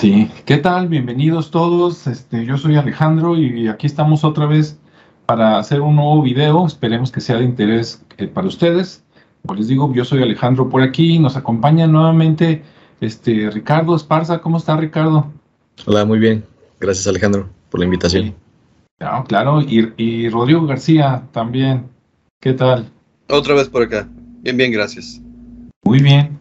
Sí, ¿qué tal? Bienvenidos todos. Este, yo soy Alejandro y aquí estamos otra vez para hacer un nuevo video. Esperemos que sea de interés eh, para ustedes. Como les digo, yo soy Alejandro por aquí. Nos acompaña nuevamente este Ricardo Esparza. ¿Cómo está Ricardo? Hola, muy bien. Gracias Alejandro por la invitación. Claro, claro. Y, y Rodrigo García también. ¿Qué tal? Otra vez por acá. Bien, bien, gracias. Muy bien.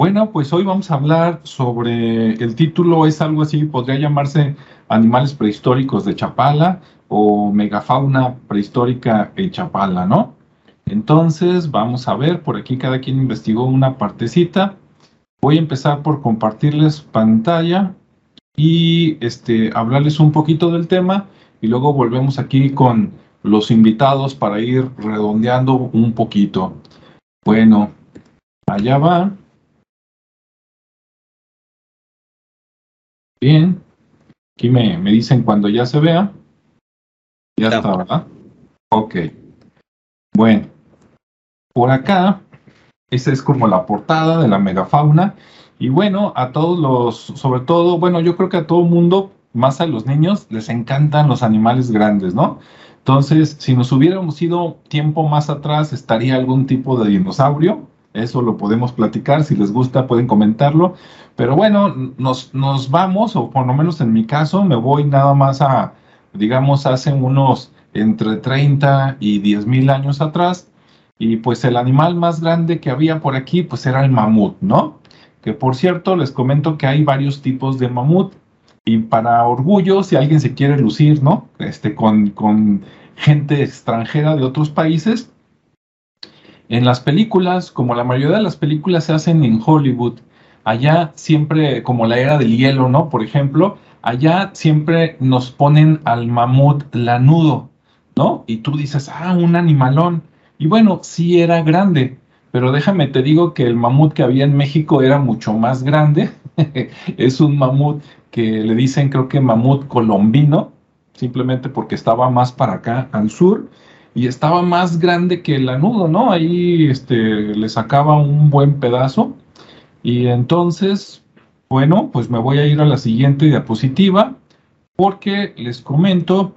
Bueno, pues hoy vamos a hablar sobre, el título es algo así, podría llamarse Animales prehistóricos de Chapala o Megafauna prehistórica en Chapala, ¿no? Entonces, vamos a ver, por aquí cada quien investigó una partecita. Voy a empezar por compartirles pantalla y este, hablarles un poquito del tema y luego volvemos aquí con los invitados para ir redondeando un poquito. Bueno, allá va. Bien. Aquí me, me dicen cuando ya se vea. Ya está, ¿verdad? Ok. Bueno. Por acá, esa es como la portada de la megafauna. Y bueno, a todos los, sobre todo, bueno, yo creo que a todo el mundo, más a los niños, les encantan los animales grandes, ¿no? Entonces, si nos hubiéramos ido tiempo más atrás, estaría algún tipo de dinosaurio. Eso lo podemos platicar. Si les gusta, pueden comentarlo. Pero bueno, nos, nos vamos, o por lo menos en mi caso, me voy nada más a, digamos, hace unos entre 30 y 10 mil años atrás. Y pues el animal más grande que había por aquí, pues era el mamut, ¿no? Que por cierto, les comento que hay varios tipos de mamut. Y para orgullo, si alguien se quiere lucir, ¿no? Este, con, con gente extranjera de otros países, en las películas, como la mayoría de las películas se hacen en Hollywood, allá siempre, como la era del hielo, ¿no? Por ejemplo, allá siempre nos ponen al mamut lanudo, ¿no? Y tú dices, ah, un animalón. Y bueno, sí era grande, pero déjame te digo que el mamut que había en México era mucho más grande. es un mamut que le dicen, creo que mamut colombino, simplemente porque estaba más para acá al sur y estaba más grande que el lanudo, ¿no? Ahí este, le sacaba un buen pedazo. Y entonces, bueno, pues me voy a ir a la siguiente diapositiva porque les comento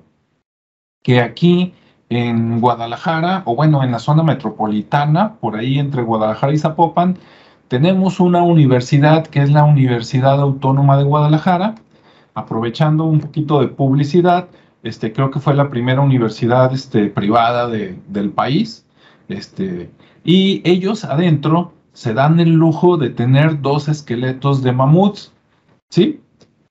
que aquí en Guadalajara, o bueno, en la zona metropolitana, por ahí entre Guadalajara y Zapopan, tenemos una universidad que es la Universidad Autónoma de Guadalajara, aprovechando un poquito de publicidad, este, creo que fue la primera universidad este, privada del país, este, y ellos adentro se dan el lujo de tener dos esqueletos de mamuts, ¿sí?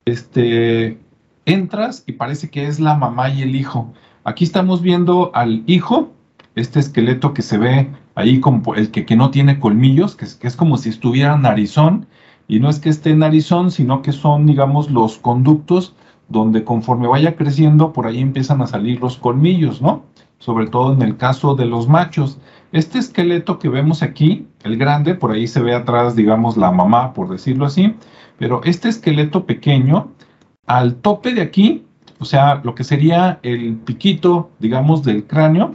Este, entras y parece que es la mamá y el hijo. Aquí estamos viendo al hijo, este esqueleto que se ve ahí como el que, no tiene colmillos, que es, como si estuviera narizón, y no es que esté narizón, sino que son, digamos, los conductos donde conforme vaya creciendo, por ahí empiezan a salir los colmillos, ¿no? Sobre todo en el caso de los machos. Este esqueleto que vemos aquí, el grande, por ahí se ve atrás, digamos, la mamá, por decirlo así, pero este esqueleto pequeño, al tope de aquí, o sea, lo que sería el piquito, digamos, del cráneo,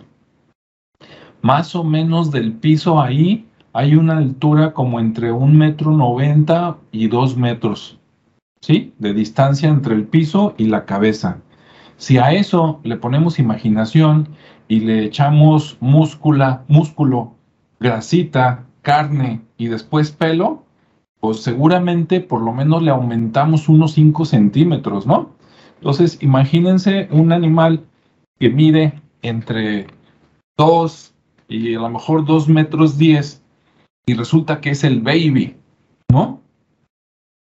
más o menos del piso ahí, hay una altura como entre un metro noventa y dos metros, ¿sí? De distancia entre el piso y la cabeza. Si a eso le ponemos imaginación y le echamos múscula, músculo, grasita, carne y después pelo, pues seguramente por lo menos le aumentamos unos 5 centímetros, ¿no? Entonces, imagínense un animal que mide entre 2 y a lo mejor 2 metros 10 y resulta que es el baby, ¿no?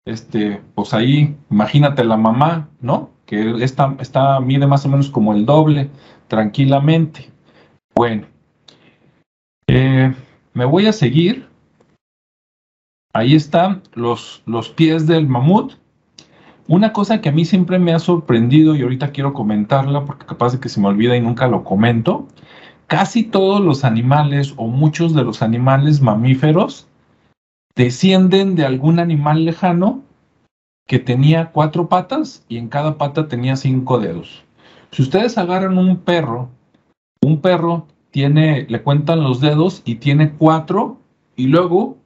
Este, pues ahí, imagínate la mamá, ¿no? Que está, está, mide más o menos como el doble, tranquilamente. Bueno, eh, me voy a seguir. Ahí están los, los pies del mamut. Una cosa que a mí siempre me ha sorprendido y ahorita quiero comentarla porque capaz de que se me olvida y nunca lo comento, casi todos los animales o muchos de los animales mamíferos descienden de algún animal lejano que tenía cuatro patas y en cada pata tenía cinco dedos. Si ustedes agarran un perro, un perro tiene, le cuentan los dedos y tiene cuatro y luego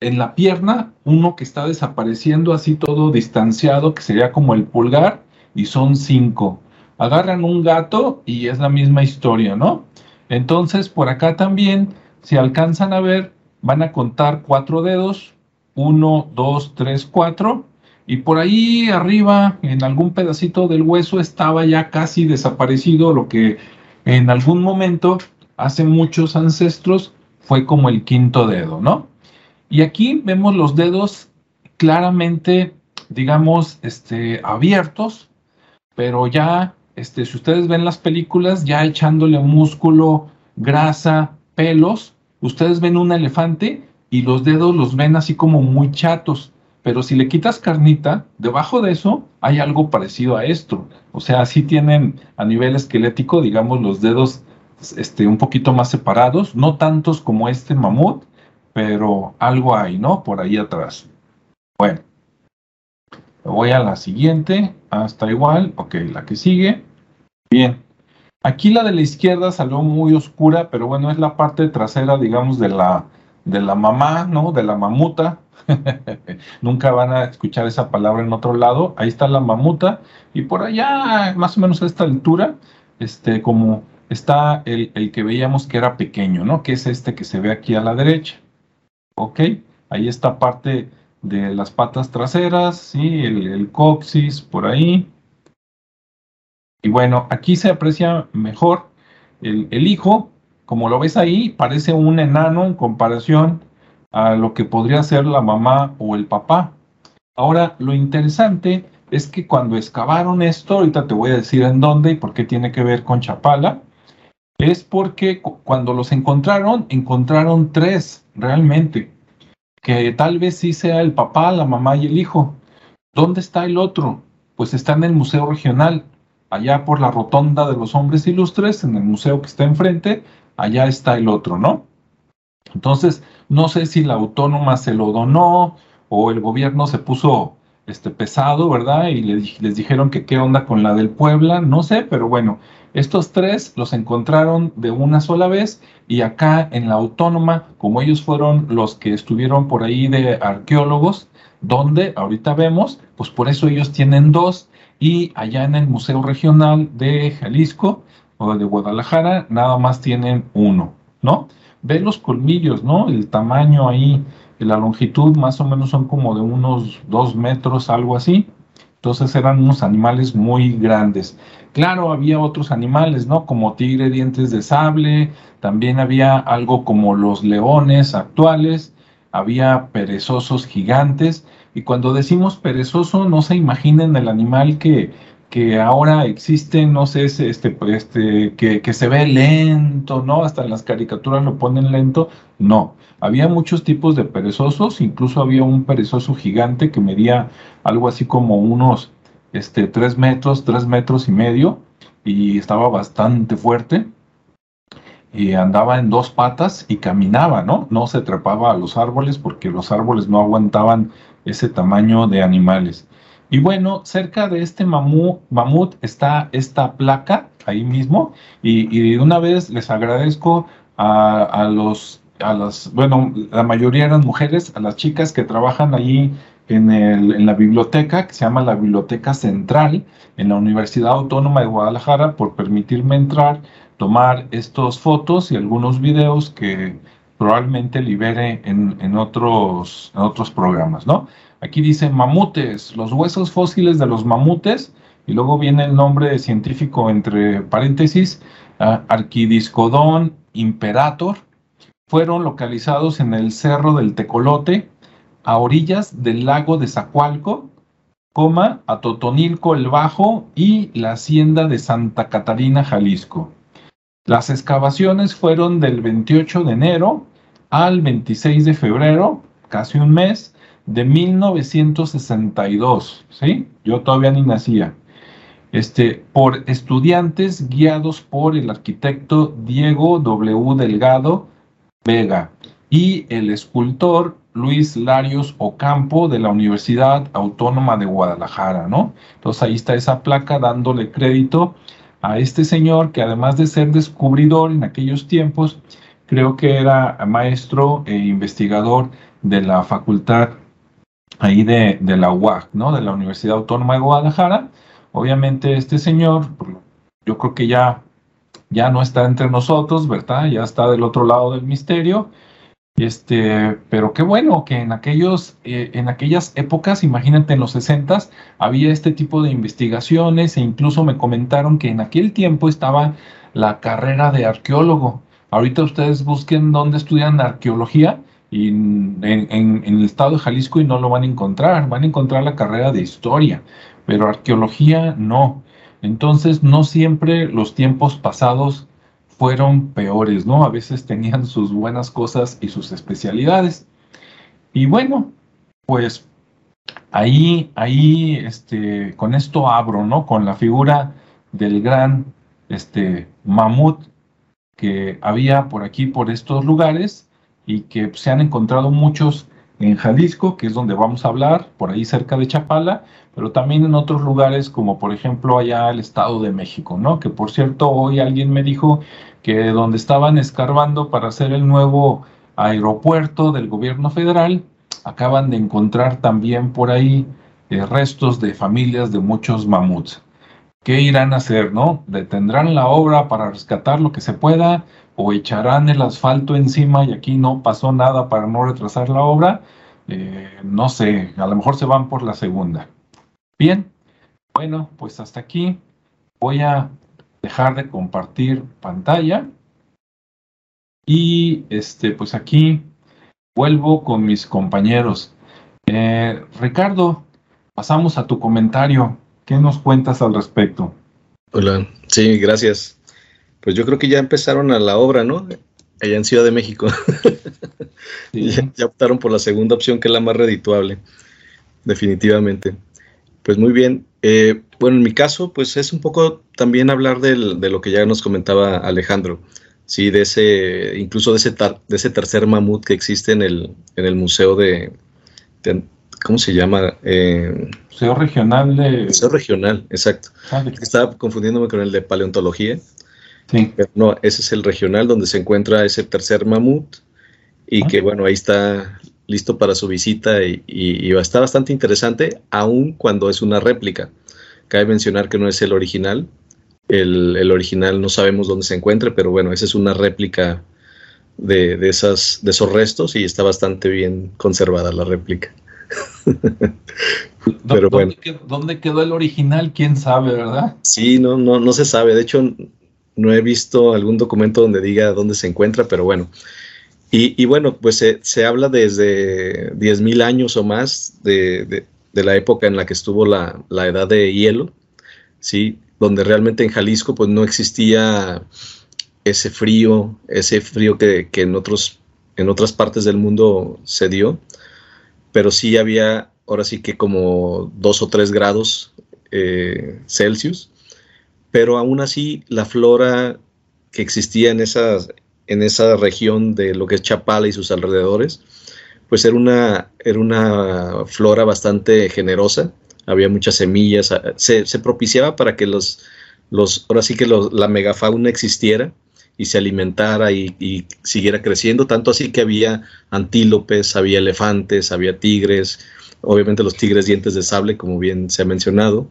en la pierna uno que está desapareciendo así todo distanciado, que sería como el pulgar, y son cinco. Agarran un gato y es la misma historia, ¿no? Entonces, por acá también, si alcanzan a ver, van a contar cuatro dedos, uno, dos, tres, cuatro, y por ahí arriba, en algún pedacito del hueso, estaba ya casi desaparecido lo que en algún momento, hace muchos ancestros, fue como el quinto dedo, ¿no? Y aquí vemos los dedos claramente, digamos, este, abiertos, pero ya, este, si ustedes ven las películas, ya echándole músculo, grasa, pelos, ustedes ven un elefante y los dedos los ven así como muy chatos. Pero si le quitas carnita, debajo de eso hay algo parecido a esto. O sea, sí tienen a nivel esquelético, digamos, los dedos este, un poquito más separados, no tantos como este mamut, pero algo hay, ¿no? Por ahí atrás. Bueno, voy a la siguiente, hasta ah, igual, ok, la que sigue. Bien, aquí la de la izquierda salió muy oscura, pero bueno, es la parte trasera, digamos, de la, de la mamá, ¿no? De la mamuta. Nunca van a escuchar esa palabra en otro lado. Ahí está la mamuta y por allá, más o menos a esta altura, este, como está el, el que veíamos que era pequeño, ¿no? Que es este que se ve aquí a la derecha. ¿ok? Ahí está parte de las patas traseras, ¿sí? El, coxis por ahí. Y bueno, aquí se aprecia mejor el, hijo, como lo ves ahí, parece un enano en comparación a lo que podría ser la mamá o el papá. Ahora, lo interesante es que cuando excavaron esto, ahorita te voy a decir en dónde y por qué tiene que ver con Chapala, es porque cuando los encontraron, encontraron tres realmente, que tal vez sí sea el papá, la mamá y el hijo. ¿Dónde está el otro? Pues está en el Museo Regional, allá por la Rotonda de los Hombres Ilustres, en el museo que está enfrente, allá está el otro, ¿no? Entonces, no sé si la autónoma se lo donó o el gobierno se puso este pesado, ¿verdad? Y les, les dijeron que qué onda con la del Puebla, no sé, pero bueno, estos tres los encontraron de una sola vez y acá en la autónoma, como ellos fueron los que estuvieron por ahí de arqueólogos, donde ahorita vemos, pues por eso ellos tienen dos y allá en el Museo Regional de Jalisco o de Guadalajara nada más tienen uno, ¿no? Ven los colmillos, ¿no? El tamaño ahí, la longitud más o menos son como de unos dos metros, algo así. Entonces eran unos animales muy grandes. Claro, había otros animales, ¿no? Como tigre, dientes de sable, también había algo como los leones actuales, había perezosos gigantes, y cuando decimos perezoso, no se imaginen el animal que, que ahora existe, no sé, este, este, que, que se ve lento, ¿no? Hasta en las caricaturas lo ponen lento. No, había muchos tipos de perezosos, incluso había un perezoso gigante que medía algo así como unos este, tres metros, tres metros y medio, y estaba bastante fuerte. Y andaba en dos patas y caminaba, ¿no? No se trepaba a los árboles porque los árboles no aguantaban ese tamaño de animales. Y bueno, cerca de este mamut, mamut está esta placa ahí mismo. Y, de una vez les agradezco a, a, los, a las, bueno, la mayoría eran mujeres, a las chicas que trabajan allí en, el, en la biblioteca, que se llama la Biblioteca Central, en la Universidad Autónoma de Guadalajara, por permitirme entrar, tomar estas fotos y algunos videos que probablemente libere en, en, otros, en otros programas, ¿no? Aquí dice mamutes, los huesos fósiles de los mamutes, y luego viene el nombre científico entre paréntesis, uh, imperator, fueron localizados en el Cerro del Tecolote, a orillas del lago de Zacualco, coma, a Totonilco el Bajo y la hacienda de Santa Catarina, Jalisco. Las excavaciones fueron del 28 de enero al 26 de febrero, casi un mes, de 1962, ¿sí? Yo todavía ni nacía. Este, por estudiantes guiados por el arquitecto Diego W. Delgado Vega y el escultor Luis Larios Ocampo de la Universidad Autónoma de Guadalajara, ¿no? Entonces ahí está esa placa dándole crédito a este señor que además de ser descubridor en aquellos tiempos, creo que era maestro e investigador de la facultad ahí de, de la UAC, ¿no? De la Universidad Autónoma de Guadalajara. Obviamente este señor, yo creo que ya, ya no está entre nosotros, ¿verdad? Ya está del otro lado del misterio. Este, pero qué bueno que en aquellos, eh, en aquellas épocas, imagínate en los 60 había este tipo de investigaciones e incluso me comentaron que en aquel tiempo estaba la carrera de arqueólogo. Ahorita ustedes busquen dónde estudian arqueología y en, en, el estado de Jalisco y no lo van a encontrar, van a encontrar la carrera de historia, pero arqueología no. Entonces no siempre los tiempos pasados fueron peores, ¿no? A veces tenían sus buenas cosas y sus especialidades. Y bueno, pues ahí, ahí, este, con esto abro, ¿no? Con la figura del gran, este, mamut que había por aquí, por estos lugares, y que se han encontrado muchos en Jalisco, que es donde vamos a hablar, por ahí cerca de Chapala, pero también en otros lugares como por ejemplo allá el Estado de México, ¿no? Que por cierto hoy alguien me dijo que donde estaban escarbando para hacer el nuevo aeropuerto del gobierno federal, acaban de encontrar también por ahí eh, restos de familias de muchos mamuts. ¿Qué irán a hacer, no? ¿Detendrán la obra para rescatar lo que se pueda o echarán el asfalto encima y aquí no pasó nada para no retrasar la obra? Eh, no sé, a lo mejor se van por la segunda. Bien, bueno, pues hasta aquí voy a dejar de compartir pantalla. Y este, pues aquí vuelvo con mis compañeros. Eh, Ricardo, pasamos a tu comentario. ¿Qué nos cuentas al respecto? Hola, sí, gracias. Pues yo creo que ya empezaron a la obra, ¿no? Allá en Ciudad de México. ya, ya, optaron por la segunda opción, que es la más redituable, definitivamente. Pues muy bien. Eh, bueno, en mi caso, pues es un poco también hablar de lo que ya nos comentaba Alejandro, sí, de ese, incluso de ese, de ese tercer mamut que existe en el, en el museo de, ¿cómo se llama? Eh, museo regional de... Museo regional, exacto. Ah, Estaba confundiéndome con el de paleontología. Sí. Pero no, ese es el regional donde se encuentra ese tercer mamut y ah. que bueno, ahí está listo para su visita y, y, está bastante interesante, aun cuando es una réplica. Cabe mencionar que no es el original. El, original no sabemos dónde se encuentre, pero bueno, esa es una réplica de, esas, de esos restos y está bastante bien conservada la réplica. pero bueno. ¿Dónde quedó el original? ¿Quién sabe, verdad? Sí, no, no, no se sabe. De hecho, no he visto algún documento donde diga dónde se encuentra, pero bueno. Y, bueno, pues se, se habla desde 10.000 años o más de, de la época en la que estuvo la, la, edad de hielo, ¿sí? donde realmente en Jalisco pues no existía ese frío, ese frío que, que en, otros, en otras partes del mundo se dio, pero sí había ahora sí que como dos o tres grados eh, Celsius, pero aún así la flora que existía en, esas, en esa región de lo que es Chapala y sus alrededores, pues era una, era una flora bastante generosa, había muchas semillas, se, propiciaba para que los, los, ahora sí que la megafauna existiera y se alimentara y, siguiera creciendo, tanto así que había antílopes, había elefantes, había tigres, obviamente los tigres dientes de sable, como bien se ha mencionado.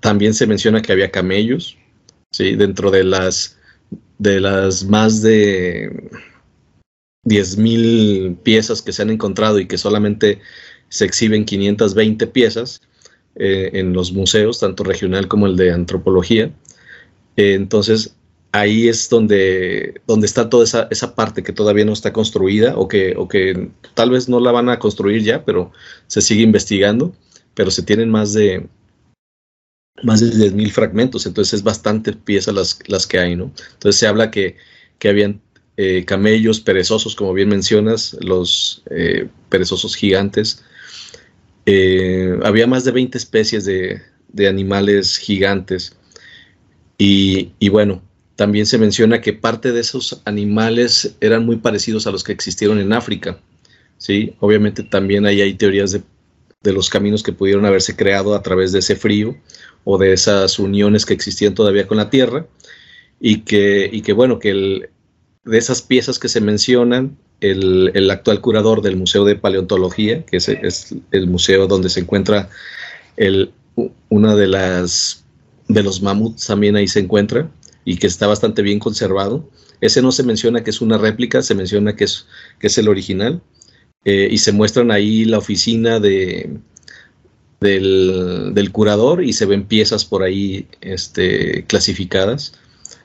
También se menciona que había camellos, ¿sí? dentro de las, de las más de 10.000 piezas que se han encontrado y que solamente se exhiben 520 piezas eh, en los museos, tanto regional como el de antropología. Eh, entonces, ahí es donde, donde está toda esa, esa, parte que todavía no está construida o que, o que tal vez no la van a construir ya, pero se sigue investigando, pero se tienen más de más de 10.000 fragmentos, entonces es bastante piezas las, las que hay, ¿no? Entonces se habla que, que habían eh, camellos perezosos, como bien mencionas, los eh, perezosos gigantes. Eh, había más de 20 especies de, animales gigantes. Y, bueno, también se menciona que parte de esos animales eran muy parecidos a los que existieron en África. ¿sí? Obviamente también ahí hay teorías de, de los caminos que pudieron haberse creado a través de ese frío o de esas uniones que existían todavía con la Tierra y que, y que bueno, que el, de esas piezas que se mencionan, el, actual curador del Museo de Paleontología, que es, es el museo donde se encuentra el, una de las de los mamuts también ahí se encuentra y que está bastante bien conservado. Ese no se menciona que es una réplica, se menciona que es, que es el original. Eh, y se muestran ahí la oficina de, del, curador y se ven piezas por ahí este, clasificadas.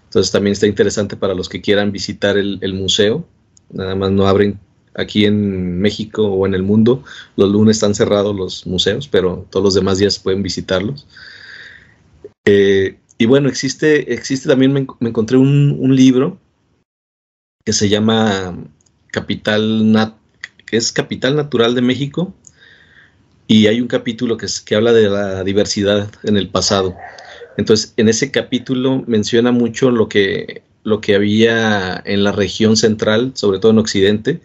Entonces también está interesante para los que quieran visitar el, museo. Nada más no abren aquí en México o en el mundo. Los lunes están cerrados los museos, pero todos los demás días pueden visitarlos. Eh, y bueno, existe, existe también, me, encontré un, libro que se llama Capital Nat, es Capital Natural de México, y hay un capítulo que, que habla de la diversidad en el pasado. Entonces, en ese capítulo menciona mucho lo que, lo que había en la región central, sobre todo en Occidente,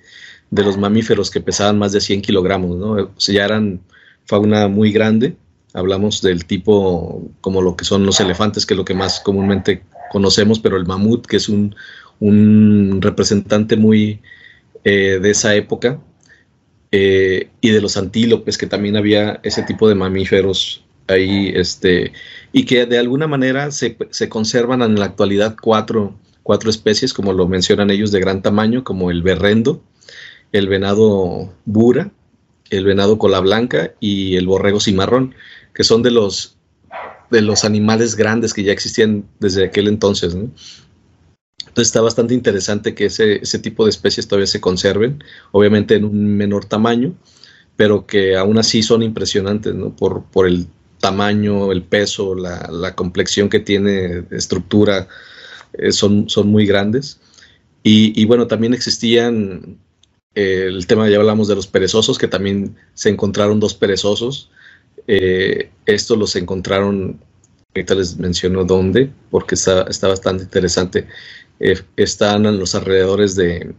de los mamíferos que pesaban más de 100 kilogramos, ya eran fauna muy grande. Hablamos del tipo como lo que son los elefantes, que es lo que más comúnmente conocemos, pero el mamut, que es un, un representante muy eh, de esa época, eh, y de los antílopes, que también había ese tipo de mamíferos ahí, este, y que de alguna manera se, conservan en la actualidad cuatro, cuatro, especies, como lo mencionan ellos, de gran tamaño, como el berrendo, el venado bura, el venado cola blanca y el borrego cimarrón, que son de los, de los animales grandes que ya existían desde aquel entonces. ¿no? Entonces está bastante interesante que ese, ese tipo de especies todavía se conserven, obviamente en un menor tamaño, pero que aún así son impresionantes, ¿no? Por, por el tamaño, el peso, la, la complexión que tiene, estructura, eh, son, son muy grandes. Y, y bueno, también existían eh, el tema, ya hablamos de los perezosos, que también se encontraron dos perezosos. Eh, estos los encontraron, ahorita les menciono dónde, porque está, está bastante interesante. Eh, están en los alrededores de,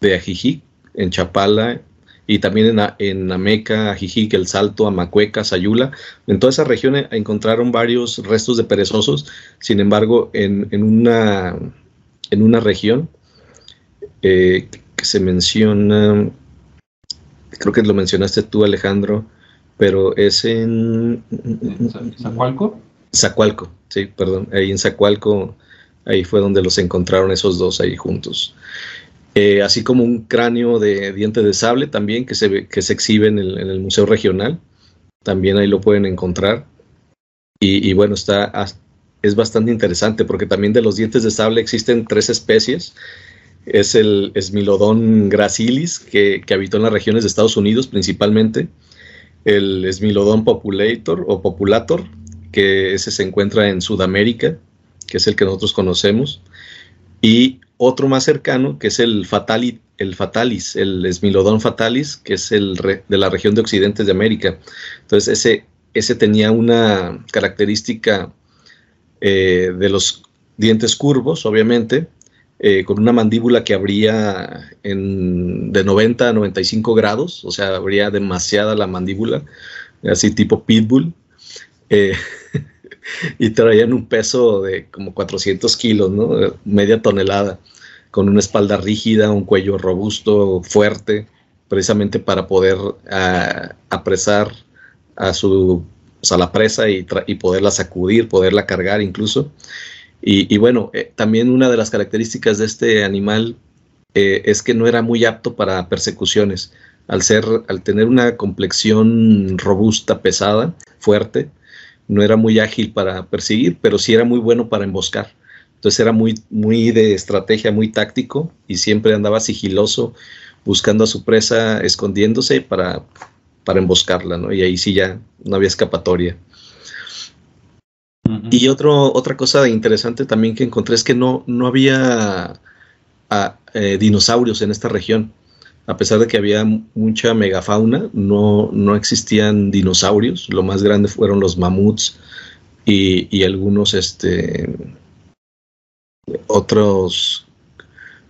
de Ajijic, en Chapala, y también en, en Ameca, Ajijic, El Salto, Amacueca, Sayula. En toda esa región encontraron varios restos de perezosos, sin embargo, en, en una, en una región eh, que se menciona, creo que lo mencionaste tú, Alejandro, pero es en... ¿Zacualco? Zacualco, sí, perdón, ahí en Zacualco Ahí fue donde los encontraron esos dos ahí juntos. Eh, así como un cráneo de diente de sable también que se, que se exhibe en el, Museo Regional. También ahí lo pueden encontrar. Y, bueno, está, es bastante interesante porque también de los dientes de sable existen tres especies. Es el Smilodon gracilis, que, que habitó en las regiones de Estados Unidos principalmente. El Smilodon populator o populator, que ese se encuentra en Sudamérica que es el que nosotros conocemos, y otro más cercano, que es el, el fatalis, el esmilodón fatalis, que es el de la región de Occidente de América. Entonces, ese, ese tenía una característica eh, de los dientes curvos, obviamente, eh, con una mandíbula que abría en, de 90 a 95 grados, o sea, abría demasiada la mandíbula, así tipo pitbull. Eh, y traían un peso de como 400 kilos. Media tonelada, con una espalda rígida, un cuello robusto, fuerte, precisamente para poder ah, apresar a su a la presa y, y, poderla sacudir, poderla cargar incluso. Y, bueno, eh, también una de las características de este animal eh, es que no era muy apto para persecuciones. Al ser, al tener una complexión robusta, pesada, fuerte, no era muy ágil para perseguir, pero sí era muy bueno para emboscar. Entonces era muy, muy de estrategia, muy táctico y siempre andaba sigiloso buscando a su presa, escondiéndose para, para emboscarla, ¿no? Y ahí sí ya no había escapatoria. Y otro, otra cosa interesante también que encontré es que no, no había ah, eh, dinosaurios en esta región a pesar de que había mucha megafauna, no, no existían dinosaurios. Lo más grande fueron los mamuts y, algunos este, otros.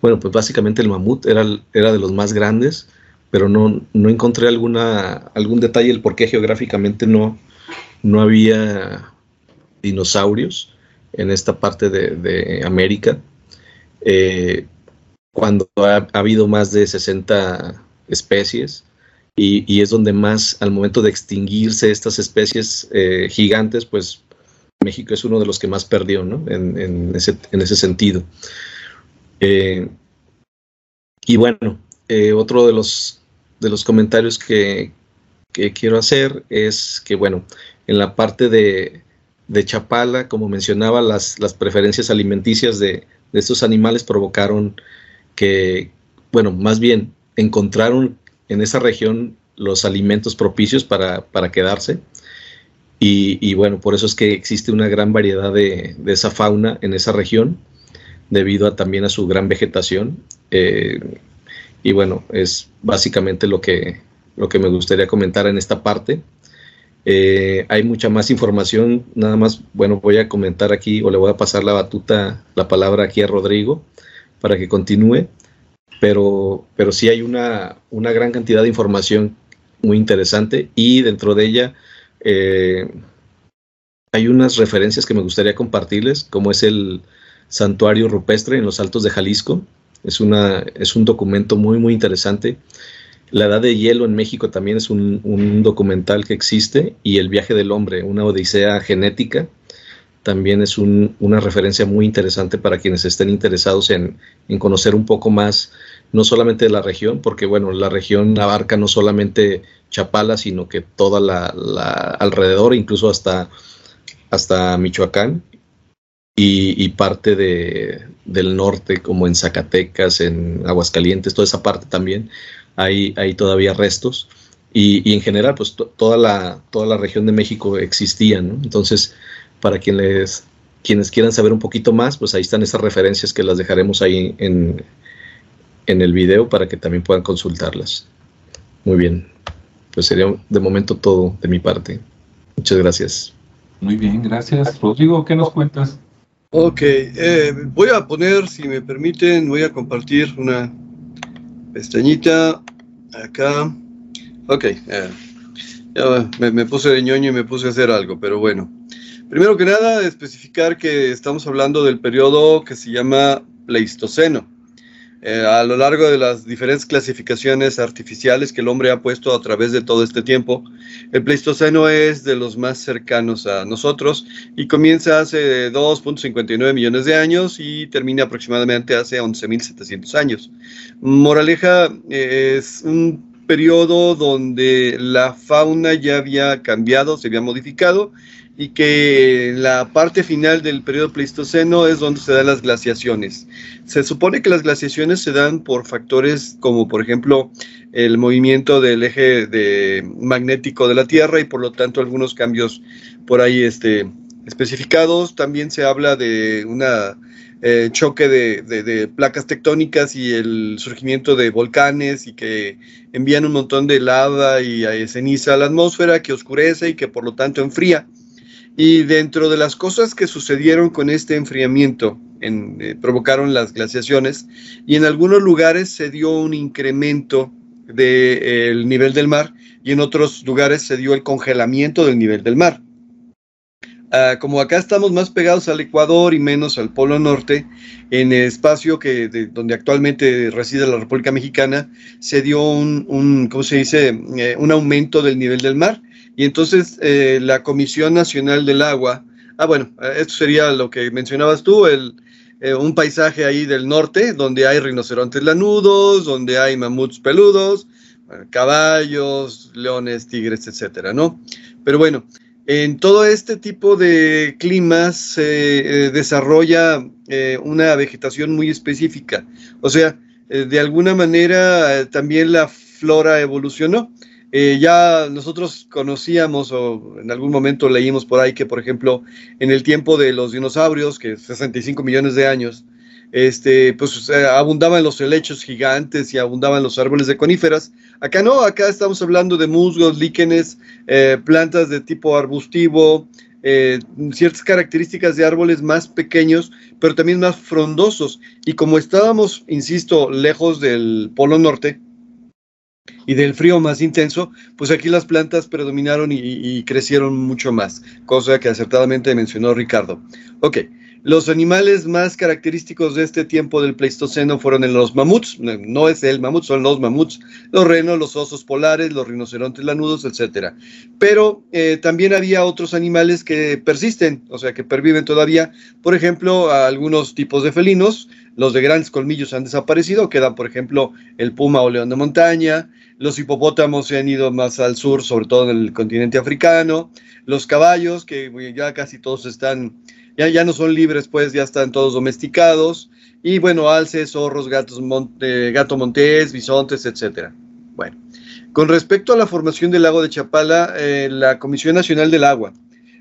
Bueno, pues básicamente el mamut era, era de los más grandes, pero no, no encontré alguna, algún detalle el por qué geográficamente no, no había dinosaurios en esta parte de, América. Eh, cuando ha, habido más de 60 especies y, es donde más al momento de extinguirse estas especies eh, gigantes, pues México es uno de los que más perdió ¿no? en, ese, sentido. Eh, y bueno, eh, otro de los, de los comentarios que, quiero hacer es que, bueno, en la parte de, Chapala, como mencionaba, las, las preferencias alimenticias de, de, estos animales provocaron que, bueno, más bien encontraron en esa región los alimentos propicios para, quedarse. Y, bueno, por eso es que existe una gran variedad de, esa fauna en esa región, debido a, también a su gran vegetación. Eh, y bueno, es básicamente lo que, lo que me gustaría comentar en esta parte. Eh, hay mucha más información, nada más, bueno, voy a comentar aquí o le voy a pasar la batuta, la palabra aquí a Rodrigo para que continúe, pero, pero sí hay una, una gran cantidad de información muy interesante y dentro de ella eh, hay unas referencias que me gustaría compartirles, como es el Santuario Rupestre en los Altos de Jalisco. Es, una, es un documento muy, muy interesante. La Edad de Hielo en México también es un, un documental que existe y El Viaje del Hombre, una odisea genética, también es una referencia muy interesante para quienes estén interesados en, conocer un poco más no solamente de la región, porque bueno, la región abarca no solamente Chapala, sino que toda la, alrededor, incluso hasta, hasta Michoacán y, parte de, del norte, como en Zacatecas, en Aguascalientes, toda esa parte también, hay, hay todavía restos. Y, en general, pues toda, la, toda la región de México existía, ¿no? Entonces, para quienes, quienes quieran saber un poquito más, pues ahí están esas referencias que las dejaremos ahí en, en el video para que también puedan consultarlas. Muy bien, pues sería de momento todo de mi parte. Muchas gracias. Muy bien, gracias. Rodrigo, ¿qué nos cuentas? Ok, eh, voy a poner, si me permiten, voy a compartir una pestañita acá. Ok, eh, ya me, me, puse de ñoño y me puse a hacer algo, pero bueno. Primero que nada, especificar que estamos hablando del periodo que se llama Pleistoceno. Eh, a lo largo de las diferentes clasificaciones artificiales que el hombre ha puesto a través de todo este tiempo, el Pleistoceno es de los más cercanos a nosotros y comienza hace 2.59 millones de años y termina aproximadamente hace 11.700 años. Moraleja eh, es un periodo donde la fauna ya había cambiado, se había modificado y que la parte final del periodo Pleistoceno es donde se dan las glaciaciones. Se supone que las glaciaciones se dan por factores como por ejemplo el movimiento del eje de magnético de la Tierra y por lo tanto algunos cambios por ahí este, especificados. También se habla de un eh, choque de, de, placas tectónicas y el surgimiento de volcanes y que envían un montón de lava y eh, ceniza a la atmósfera que oscurece y que por lo tanto enfría. Y dentro de las cosas que sucedieron con este enfriamiento, eh, provocaron las glaciaciones y en algunos lugares se dio un incremento del nivel del mar y en otros lugares se dio el congelamiento del nivel del mar. Ah, como acá estamos más pegados al Ecuador y menos al Polo Norte, en el espacio que, donde actualmente reside la República Mexicana, se dio un ¿cómo se dice?, eh, un aumento del nivel del mar y entonces eh, la Comisión Nacional del Agua, ah, bueno, eh, esto sería lo que mencionabas tú, el, eh, un paisaje ahí del norte, donde hay rinocerontes lanudos, donde hay mamuts peludos, caballos, leones, tigres, etcétera, ¿no? Pero bueno, en todo este tipo de climas se desarrolla una vegetación muy específica. O sea, de alguna manera también la flora evolucionó. Eh, ya nosotros conocíamos o en algún momento leímos por ahí que, por ejemplo, en el tiempo de los dinosaurios, que 65 millones de años, este, pues eh, abundaban los helechos gigantes y abundaban los árboles de coníferas. Acá no, acá estamos hablando de musgos, líquenes, eh, plantas de tipo arbustivo, ciertas características de árboles más pequeños, pero también más frondosos. Y como estábamos, insisto, lejos del Polo Norte, y del frío más intenso, pues aquí las plantas predominaron y, crecieron mucho más, cosa que acertadamente mencionó Ricardo. Ok, Los animales más característicos de este tiempo del Pleistoceno fueron los mamuts, no es el mamut, son los mamuts, los renos, los osos polares, los rinocerontes lanudos, etc. Pero eh, también había otros animales que persisten, o sea, que perviven todavía. Por ejemplo, algunos tipos de felinos, los de grandes colmillos han desaparecido, quedan, por ejemplo, el puma o león de montaña, los hipopótamos se han ido más al sur, sobre todo en el continente africano, los caballos, que ya casi todos están ya, ya no son libres, pues ya están todos domesticados. Y bueno, alces, zorros, gatos, monte, gato montés, bisontes, etcétera. Bueno, con respecto a la formación del lago de Chapala, eh, la Comisión Nacional del Agua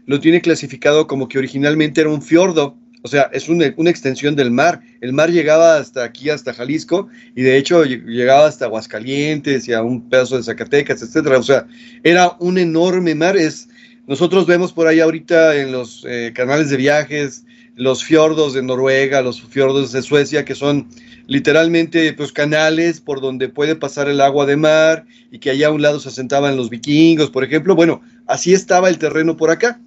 lo tiene clasificado como que originalmente era un fiordo, o sea, es una, una, extensión del mar. El mar llegaba hasta aquí, hasta Jalisco, y de hecho llegaba hasta Aguascalientes y a un pedazo de Zacatecas, etcétera. O sea, era un enorme mar. Es, nosotros vemos por ahí ahorita en los eh, canales de viajes los fiordos de Noruega, los fiordos de Suecia, que son literalmente pues, canales por donde puede pasar el agua de mar y que allá a un lado se asentaban los vikingos, por ejemplo. Bueno, así estaba el terreno por acá.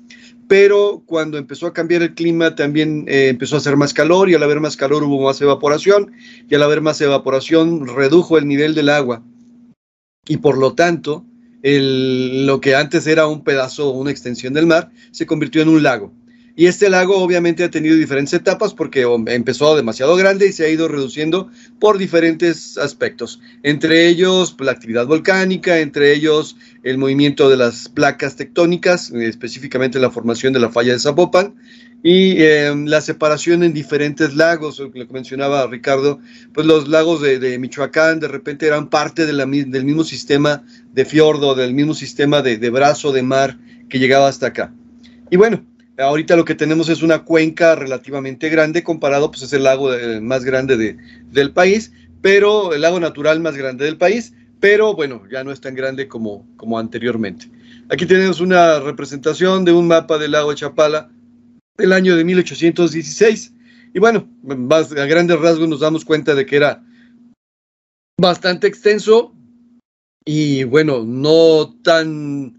Pero cuando empezó a cambiar el clima también eh, empezó a hacer más calor y al haber más calor hubo más evaporación y al haber más evaporación redujo el nivel del agua y por lo tanto lo que antes era un pedazo, una extensión del mar, se convirtió en un lago. Y este lago obviamente ha tenido diferentes etapas porque empezó demasiado grande y se ha ido reduciendo por diferentes aspectos. Entre ellos la actividad volcánica, entre ellos el movimiento de las placas tectónicas, específicamente la formación de la falla de Zapopan, y em, la separación en diferentes lagos, lo que mencionaba Ricardo, pues los lagos de, Michoacán de repente eran parte del mismo sistema de fiordo, del mismo sistema de, brazo de mar que llegaba hasta acá. Y bueno, ahorita lo que tenemos es una cuenca relativamente grande comparado, pues es el lago más grande del país, pero el lago natural más grande del país, pero bueno, ya no es tan grande como, como anteriormente. Aquí tenemos una representación de un mapa del lago Chapala, del año de 1816. Y bueno, a grandes rasgos nos damos cuenta de que era bastante extenso y bueno, no tan,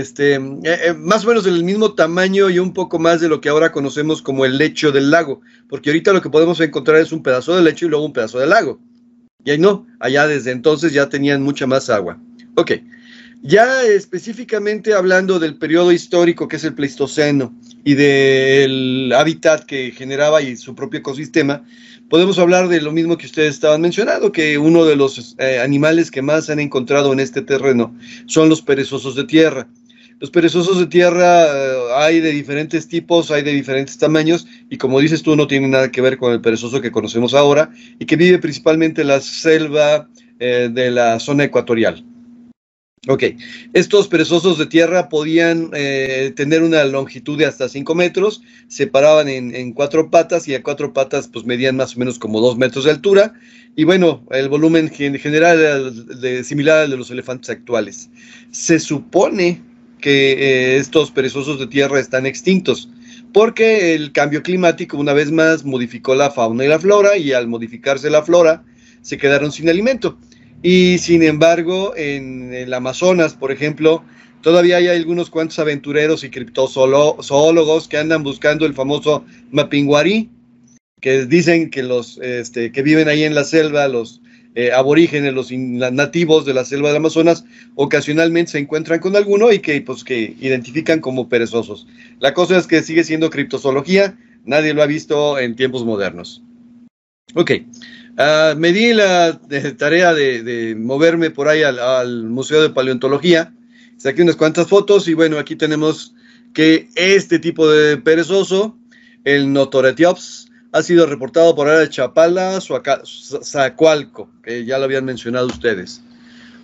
este, eh, eh, más o menos del mismo tamaño y un poco más de lo que ahora conocemos como el lecho del lago, porque ahorita lo que podemos encontrar es un pedazo de lecho y luego un pedazo de lago. Y ahí no, allá desde entonces ya tenían mucha más agua. Ok, ya específicamente hablando del periodo histórico que es el Pleistoceno y del hábitat que generaba y su propio ecosistema, podemos hablar de lo mismo que ustedes estaban mencionando, que uno de los eh, animales que más han encontrado en este terreno son los perezosos de tierra. Los perezosos de tierra eh, hay de diferentes tipos, hay de diferentes tamaños y como dices tú no tiene nada que ver con el perezoso que conocemos ahora y que vive principalmente en la selva eh, de la zona ecuatorial. Ok, estos perezosos de tierra podían eh, tener una longitud de hasta 5 metros, se paraban en, cuatro patas y a cuatro patas pues medían más o menos como 2 metros de altura y bueno, el volumen general era similar al de los elefantes actuales. Se supone que eh, estos perezosos de tierra están extintos porque el cambio climático una vez más modificó la fauna y la flora y al modificarse la flora se quedaron sin alimento. Y sin embargo, en el Amazonas, por ejemplo, todavía hay algunos cuantos aventureros y criptozoólogos que andan buscando el famoso mapinguarí, que dicen que los este, que viven ahí en la selva, los eh, aborígenes, los nativos de la selva del Amazonas, ocasionalmente se encuentran con alguno y que, pues, que identifican como perezosos. La cosa es que sigue siendo criptozoología, nadie lo ha visto en tiempos modernos. Ok, Uh, me di la tarea de, moverme por ahí al, Museo de Paleontología. Saqué unas cuantas fotos y bueno, aquí tenemos que este tipo de perezoso, el Notoretiops, ha sido reportado por área de Chapala, Zacualco, que ya lo habían mencionado ustedes.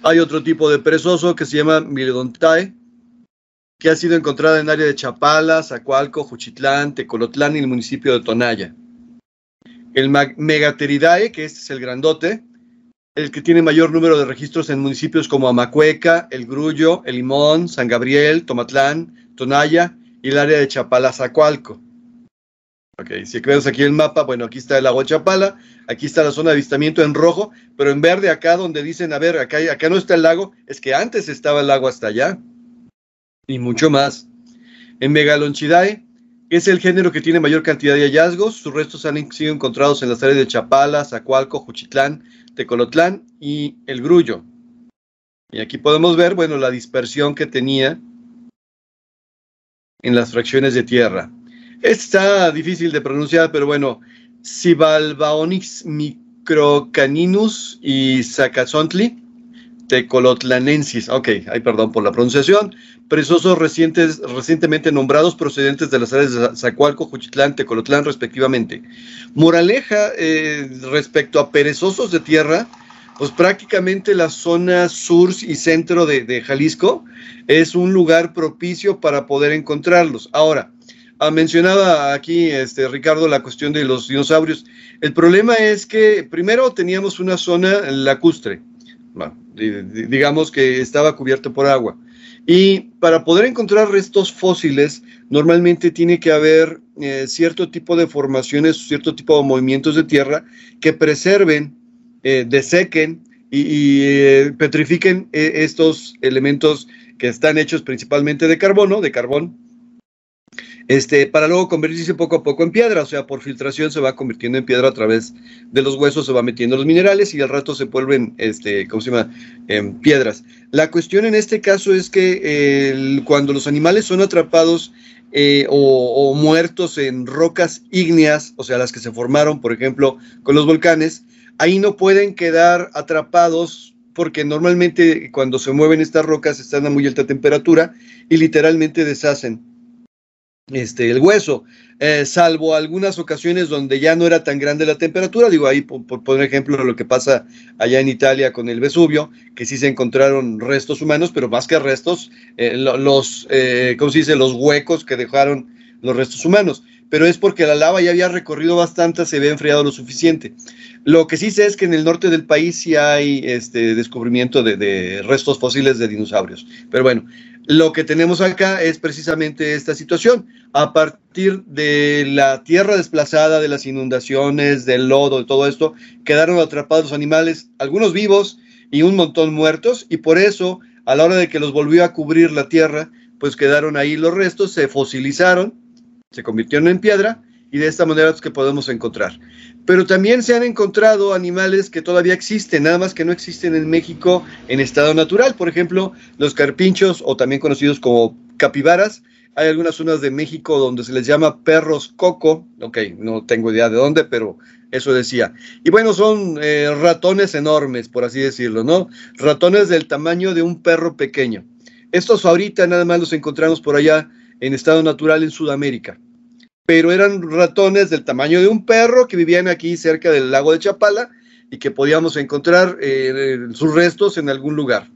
Hay otro tipo de perezoso que se llama Miledontae, que ha sido encontrado en área de Chapala, Zacualco, Juchitlán, Tecolotlán y el municipio de Tonaya el Megateridae, que este es el grandote, el que tiene mayor número de registros en municipios como Amacueca, El Grullo, El Limón, San Gabriel, Tomatlán, Tonaya y el área de Chapala-Zacualco. Ok, si vemos aquí el mapa, bueno, aquí está el lago Chapala, aquí está la zona de avistamiento en rojo, pero en verde acá donde dicen, a ver, acá, acá no está el lago, es que antes estaba el lago hasta allá. Y mucho más. En Megalonchidae Es el género que tiene mayor cantidad de hallazgos. Sus restos han sido encontrados en las áreas de Chapala, Zacualco, Juchitlán, Tecolotlán y El Grullo. Y aquí podemos ver, bueno, la dispersión que tenía en las fracciones de tierra. Está difícil de pronunciar, pero bueno, Sibalbaonix microcaninus y Zacazontli tecolotlanensis. Ok, ay, perdón por la pronunciación. Perezosos recientes, recientemente nombrados procedentes de las áreas de Zacualco, Juchitlán, Tecolotlán, respectivamente. Moraleja eh, respecto a perezosos de tierra, pues prácticamente la zona sur y centro de, Jalisco es un lugar propicio para poder encontrarlos. Ahora, ah, mencionaba aquí este, Ricardo la cuestión de los dinosaurios. El problema es que primero teníamos una zona lacustre, digamos que estaba cubierto por agua. Y para poder encontrar restos fósiles, normalmente tiene que haber eh, cierto tipo de formaciones, cierto tipo de movimientos de tierra que preserven, eh, desequen y, eh, petrifiquen estos elementos que están hechos principalmente de carbono, de carbón, este, para luego convertirse poco a poco en piedra, o sea, por filtración se va convirtiendo en piedra a través de los huesos, se va metiendo los minerales y al rato se vuelven, este, ¿cómo se llama?, en piedras. La cuestión en este caso es que cuando los animales son atrapados eh, o, muertos en rocas ígneas, o sea, las que se formaron, por ejemplo, con los volcanes, ahí no pueden quedar atrapados porque normalmente cuando se mueven estas rocas están a muy alta temperatura y literalmente deshacen este, el hueso, eh, salvo algunas ocasiones donde ya no era tan grande la temperatura, digo ahí por, poner ejemplo lo que pasa allá en Italia con el Vesubio, que sí se encontraron restos humanos, pero más que restos, eh, los, eh, ¿cómo se dice?, los huecos que dejaron los restos humanos, pero es porque la lava ya había recorrido bastante, se había enfriado lo suficiente. Lo que sí sé es que en el norte del país sí hay este descubrimiento de, de restos fósiles de dinosaurios, pero bueno, lo que tenemos acá es precisamente esta situación. A partir de la tierra desplazada, de las inundaciones, del lodo, de todo esto, quedaron atrapados los animales, algunos vivos y un montón muertos, y por eso, a la hora de que los volvió a cubrir la tierra, pues quedaron ahí los restos, se fosilizaron, se convirtieron en piedra, y de esta manera es que podemos encontrar. Pero también se han encontrado animales que todavía existen, nada más que no existen en México en estado natural. Por ejemplo, los carpinchos o también conocidos como capibaras. Hay algunas zonas de México donde se les llama perros coco. Ok, no tengo idea de dónde, pero eso decía. Y bueno, son eh, ratones enormes, por así decirlo, ¿no? Ratones del tamaño de un perro pequeño. Estos ahorita nada más los encontramos por allá en estado natural en Sudamérica pero eran ratones del tamaño de un perro que vivían aquí cerca del lago de Chapala y que podíamos encontrar eh, sus restos en algún lugar.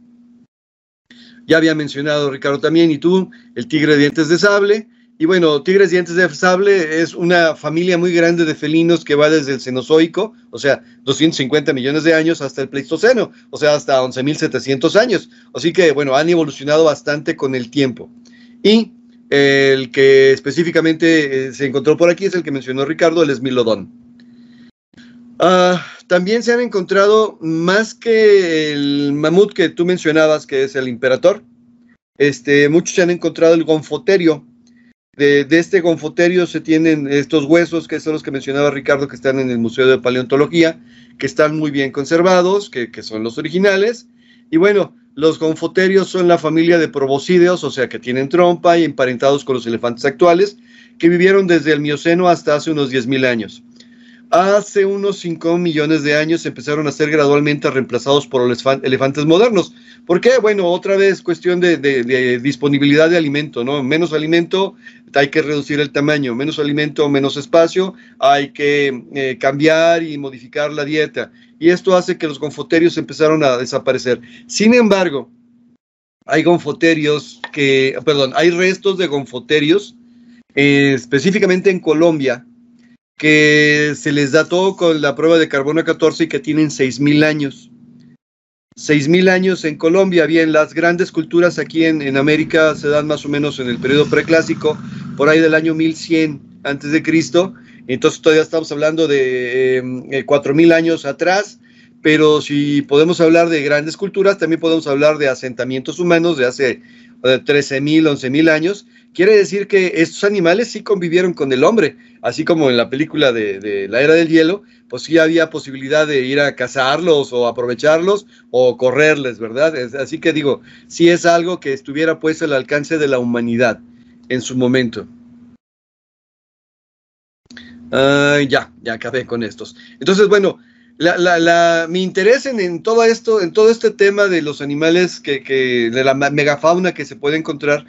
Ya había mencionado Ricardo también y tú el tigre de dientes de sable. Y bueno, tigres dientes de sable es una familia muy grande de felinos que va desde el Cenozoico, o sea, 250 millones de años, hasta el Pleistoceno, o sea, hasta 11.700 años. Así que, bueno, han evolucionado bastante con el tiempo. Y el que específicamente eh, se encontró por aquí es el que mencionó Ricardo, el esmilodón. Ah, también se han encontrado más que el mamut que tú mencionabas, que es el imperator. Este, muchos se han encontrado el gonfoterio. De, este gonfoterio se tienen estos huesos, que son los que mencionaba Ricardo, que están en el Museo de Paleontología, que están muy bien conservados, que, que son los originales. Y bueno, los gonfoterios son la familia de proboscideos, o sea que tienen trompa y emparentados con los elefantes actuales, que vivieron desde el Mioceno hasta hace unos 10.000 años. Hace unos 5 millones de años empezaron a ser gradualmente reemplazados por los elefantes modernos. ¿Por qué? Bueno, otra vez cuestión de, disponibilidad de alimento, ¿no? Menos alimento, hay que reducir el tamaño, menos alimento, menos espacio, hay que eh, cambiar y modificar la dieta y esto hace que los gonfoterios empezaron a desaparecer. Sin embargo, hay gonfoterios que, perdón, hay restos de gonfoterios, eh, específicamente en Colombia, que se les dató con la prueba de carbono 14 y que tienen 6.000 años. 6.000 años en Colombia. Bien, las grandes culturas aquí en, en, América se dan más o menos en el periodo preclásico, por ahí del año 1100 antes de Cristo, entonces todavía estamos hablando de eh, 4.000 años atrás, pero si podemos hablar de grandes culturas, también podemos hablar de asentamientos humanos de hace 13.000, 11.000 años. Quiere decir que estos animales sí convivieron con el hombre, así como en la película de, la era del hielo, pues sí había posibilidad de ir a cazarlos o aprovecharlos o correrles, ¿verdad? así que digo, sí es algo que estuviera pues al alcance de la humanidad en su momento. ya, ya acabé con estos. Entonces, bueno, la, mi interés en, todo esto, en todo este tema de los animales, que, de la megafauna que se puede encontrar,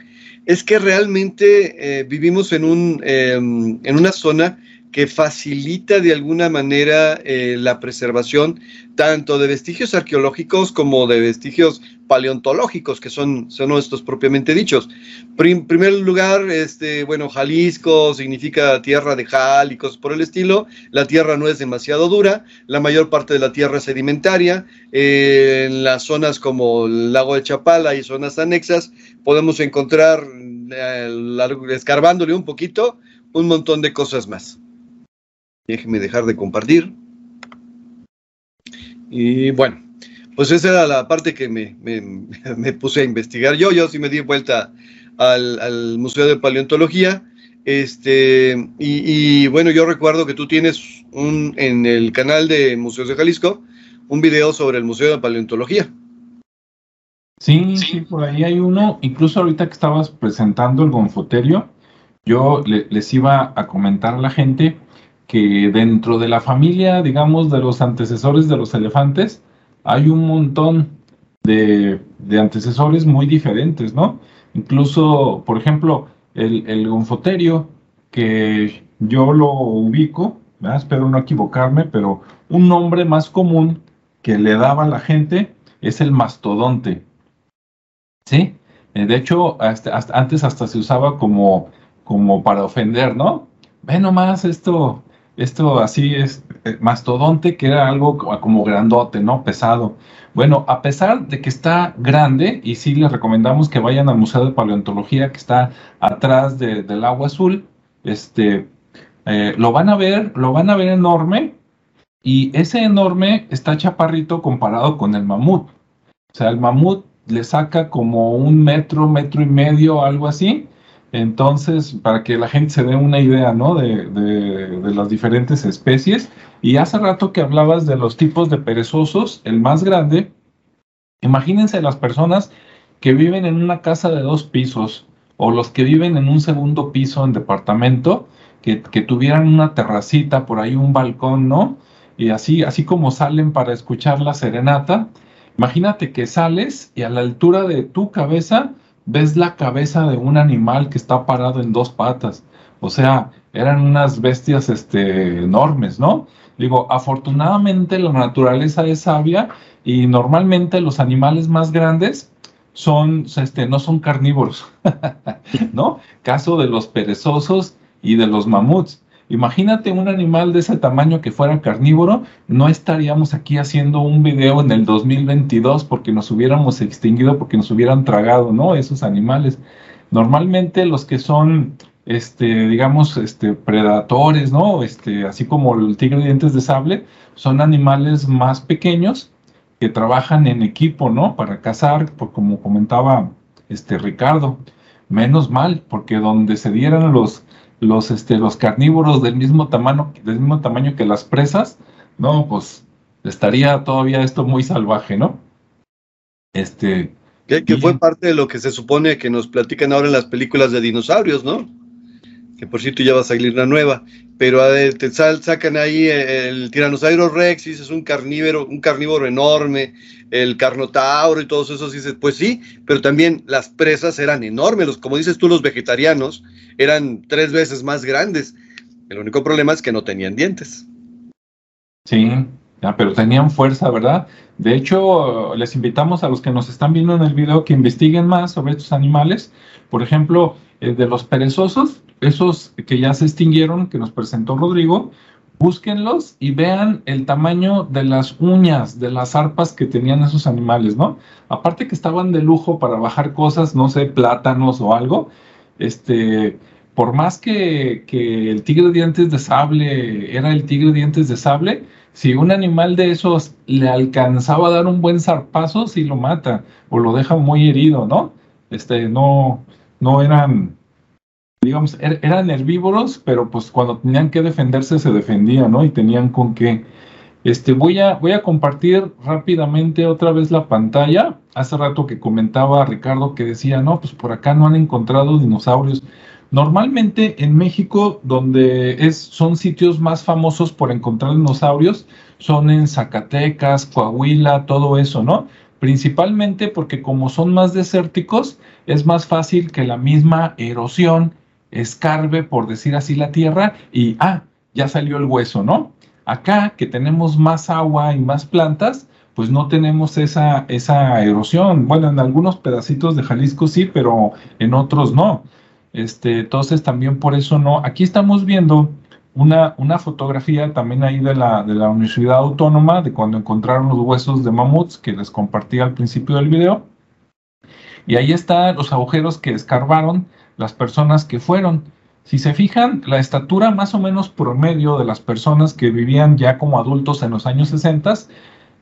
es que realmente eh, vivimos en, un, em, en una zona que facilita de alguna manera eh, la preservación tanto de vestigios arqueológicos como de vestigios paleontológicos, que son, son estos propiamente dichos. En primer lugar, este, bueno, Jalisco significa tierra de jal y cosas por el estilo. La tierra no es demasiado dura, la mayor parte de la tierra es sedimentaria. Eh, en las zonas como el lago de Chapala y zonas anexas, podemos encontrar, eh, escarbándole un poquito, un montón de cosas más. Déjeme dejar de compartir. Y bueno, pues esa era la parte que me, puse a investigar yo. Yo sí me di vuelta al, Museo de Paleontología. Este, y, bueno, yo recuerdo que tú tienes un, en el canal de Museos de Jalisco un video sobre el Museo de Paleontología. Sí, sí, por ahí hay uno. Incluso ahorita que estabas presentando el gonfoterio, yo les iba a comentar a la gente que dentro de la familia, digamos, de los antecesores de los elefantes, hay un montón de, antecesores muy diferentes, ¿no? Incluso, por ejemplo, el, el gonfoterio, que yo lo ubico, espero no equivocarme, pero un nombre más común que le daba la gente es el mastodonte. ¿Sí? Eh, de hecho, antes hasta se usaba como, como para ofender, ¿no? Ve nomás esto, esto así es eh, mastodonte, que era algo como grandote, ¿no? Pesado. Bueno, a pesar de que está grande, y sí les recomendamos que vayan al Museo de Paleontología que está atrás del agua azul, este, eh, lo van a ver, lo van a ver enorme, y ese enorme está chaparrito comparado con el mamut. O sea, el mamut le saca como un metro, metro y medio, algo así, entonces, para que la gente se dé una idea, ¿no? De, las diferentes especies. Y hace rato que hablabas de los tipos de perezosos, el más grande, imagínense las personas que viven en una casa de dos pisos o los que viven en un segundo piso en departamento, que, que tuvieran una terracita, por ahí un balcón, ¿no? Y así, así como salen para escuchar la serenata, imagínate que sales y a la altura de tu cabeza ves la cabeza de un animal que está parado en dos patas. O sea, eran unas bestias este, enormes, ¿no? Digo, afortunadamente la naturaleza es sabia y normalmente los animales más grandes son, este, no son carnívoros, ¿no? Caso de los perezosos y de los mamuts. Imagínate un animal de ese tamaño que fuera carnívoro, no estaríamos aquí haciendo un video en el 2022 porque nos hubiéramos extinguido, porque nos hubieran tragado, ¿no? Esos animales. Normalmente los que son, este, digamos, este, predadores, ¿no? Este, así como el tigre de dientes de sable, son animales más pequeños que trabajan en equipo, ¿no? Para cazar, como comentaba este Ricardo. Menos mal, porque donde se dieran los los, este, los carnívoros del mismo tamaño, del mismo tamaño que las presas, no, pues estaría todavía esto muy salvaje, ¿no? Este. Que, fue parte de lo que se supone que nos platican ahora en las películas de dinosaurios, ¿no? Que por cierto ya va a salir la nueva. Pero te sacan ahí el tiranosaurio rex, y es un carnívoro, un carnívoro enorme, el carnotauro y todos esos, dices, pues sí, pero también las presas eran enormes, como dices tú, los vegetarianos eran tres veces más grandes. El único problema es que no tenían dientes. Sí, ya, pero tenían fuerza, ¿verdad? De hecho, les invitamos a los que nos están viendo en el video que investiguen más sobre estos animales. Por ejemplo, eh, de los perezosos, esos que ya se extinguieron, que nos presentó Rodrigo, búsquenlos y vean el tamaño de las uñas, de las arpas que tenían esos animales, ¿no? Aparte que estaban de lujo para bajar cosas, no sé, plátanos o algo, este, por más que, el tigre dientes de sable era el tigre dientes de sable, si un animal de esos le alcanzaba a dar un buen zarpazo, sí lo mata o lo deja muy herido, ¿no? Este, no, no eran, digamos, er, eran herbívoros, pero pues cuando tenían que defenderse se defendían, ¿no? Y tenían con qué. Este, voy a, voy a compartir rápidamente otra vez la pantalla. Hace rato que comentaba Ricardo que decía, no, pues por acá no han encontrado dinosaurios. Normalmente en México, donde es, son sitios más famosos por encontrar dinosaurios, son en Zacatecas, Coahuila, todo eso, ¿no? Principalmente porque como son más desérticos, es más fácil que la misma erosión escarbe, por decir así, la tierra y, ah, ya salió el hueso, ¿no? Acá, que tenemos más agua y más plantas, pues no tenemos esa, esa erosión. Bueno, en algunos pedacitos de Jalisco sí, pero en otros no. Este, entonces también por eso no. Aquí estamos viendo una, una fotografía también ahí de la, de la Universidad Autónoma de cuando encontraron los huesos de mamuts que les compartí al principio del video. Y ahí están los agujeros que escarbaron las personas que fueron. Si se fijan, la estatura más o menos promedio de las personas que vivían ya como adultos en los años 60,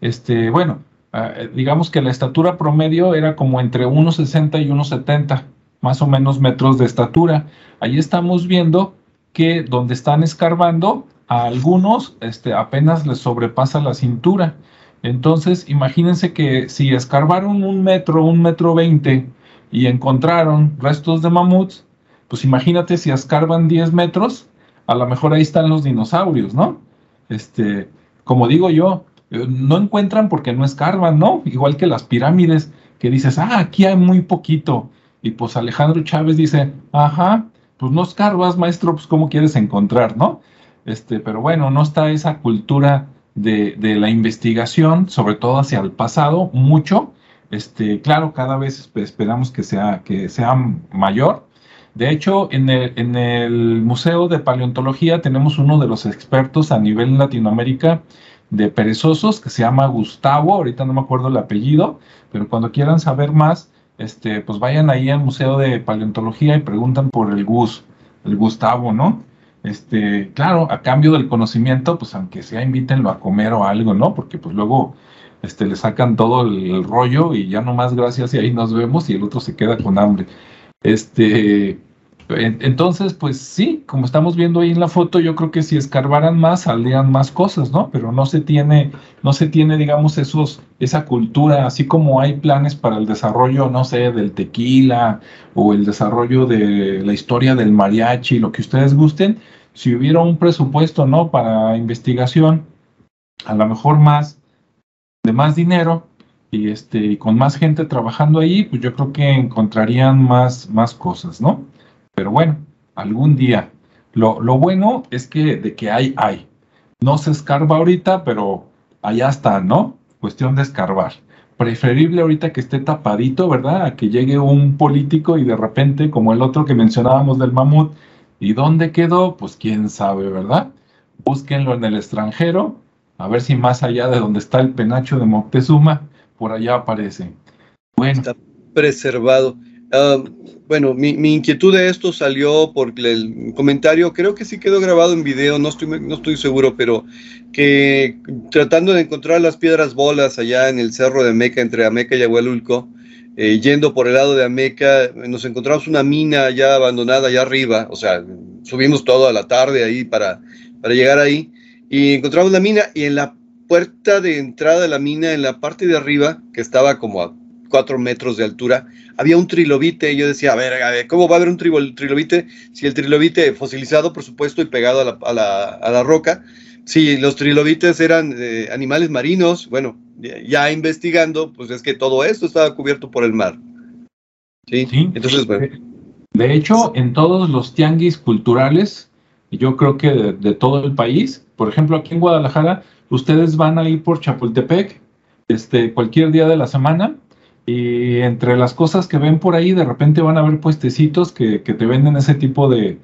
este, bueno, eh, digamos que la estatura promedio era como entre 1,60 y 1,70 más o menos metros de estatura. Ahí estamos viendo que donde están escarbando, a algunos este, apenas les sobrepasa la cintura. Entonces, imagínense que si escarbaron un metro, un metro veinte y encontraron restos de mamuts, pues imagínate si escarban 10 metros, a lo mejor ahí están los dinosaurios, ¿no? Este, como digo yo, eh, no encuentran porque no escarban, ¿no? Igual que las pirámides, que dices, ah, aquí hay muy poquito. Y pues Alejandro Chávez dice, ajá, pues no escarbas, maestro, pues cómo quieres encontrar, ¿no? Este, pero bueno, no está esa cultura de, de la investigación, sobre todo hacia el pasado, mucho. Este, claro, cada vez esperamos que sea, que sea mayor. De hecho, en el, en el Museo de Paleontología tenemos uno de los expertos a nivel Latinoamérica de perezosos que se llama Gustavo, ahorita no me acuerdo el apellido, pero cuando quieran saber más, este, pues vayan ahí al Museo de Paleontología y preguntan por el Gus, el Gustavo, ¿no? Este, claro, a cambio del conocimiento, pues aunque sea invítenlo a comer o algo, ¿no? Porque pues luego este, le sacan todo el, rollo y ya nomás gracias y ahí nos vemos y el otro se queda con hambre. Este, entonces, pues sí, como estamos viendo ahí en la foto, yo creo que si escarbaran más saldrían más cosas, ¿no? Pero no se tiene, no se tiene, digamos, esos, esa cultura, así como hay planes para el desarrollo, no sé, del tequila o el desarrollo de la historia del mariachi, lo que ustedes gusten, si hubiera un presupuesto, ¿no? Para investigación, a lo mejor más, de más dinero, y este, y con más gente trabajando ahí, pues yo creo que encontrarían más, más cosas, ¿no? Pero bueno, algún día. Lo, bueno es que de que hay, hay. No se escarba ahorita, pero allá está, ¿no? Cuestión de escarbar. Preferible ahorita que esté tapadito, ¿verdad? A que llegue un político y de repente, como el otro que mencionábamos del mamut, ¿y dónde quedó? Pues quién sabe, ¿verdad? Búsquenlo en el extranjero, a ver si más allá de donde está el penacho de Moctezuma, por allá aparece. Bueno. Está preservado. Ah, bueno, mi, inquietud de esto salió por el comentario, creo que sí quedó grabado en video, no estoy, no estoy seguro, pero que tratando de encontrar las piedras bolas allá en el cerro de Ameca, entre Ameca y Agualulco, eh, yendo por el lado de Ameca, nos encontramos una mina ya abandonada allá arriba, o sea, subimos toda la tarde ahí para, para llegar ahí, y encontramos la mina y en la puerta de entrada de la mina, en la parte de arriba, que estaba como a cuatro metros de altura, había un trilobite y yo decía, a ver, a ver ¿cómo va a haber un trilobite si el trilobite fosilizado, por supuesto, y pegado a la, a la, a la roca? Si los trilobites eran eh, animales marinos, bueno, ya investigando, pues es que todo esto estaba cubierto por el mar. Sí, entonces, bueno. De hecho, en todos los tianguis culturales, yo creo que de, de, todo el país, por ejemplo, aquí en Guadalajara, ustedes van a ir por Chapultepec, este, cualquier día de la semana, y entre las cosas que ven por ahí, de repente van a ver puestecitos que, que te venden ese tipo de,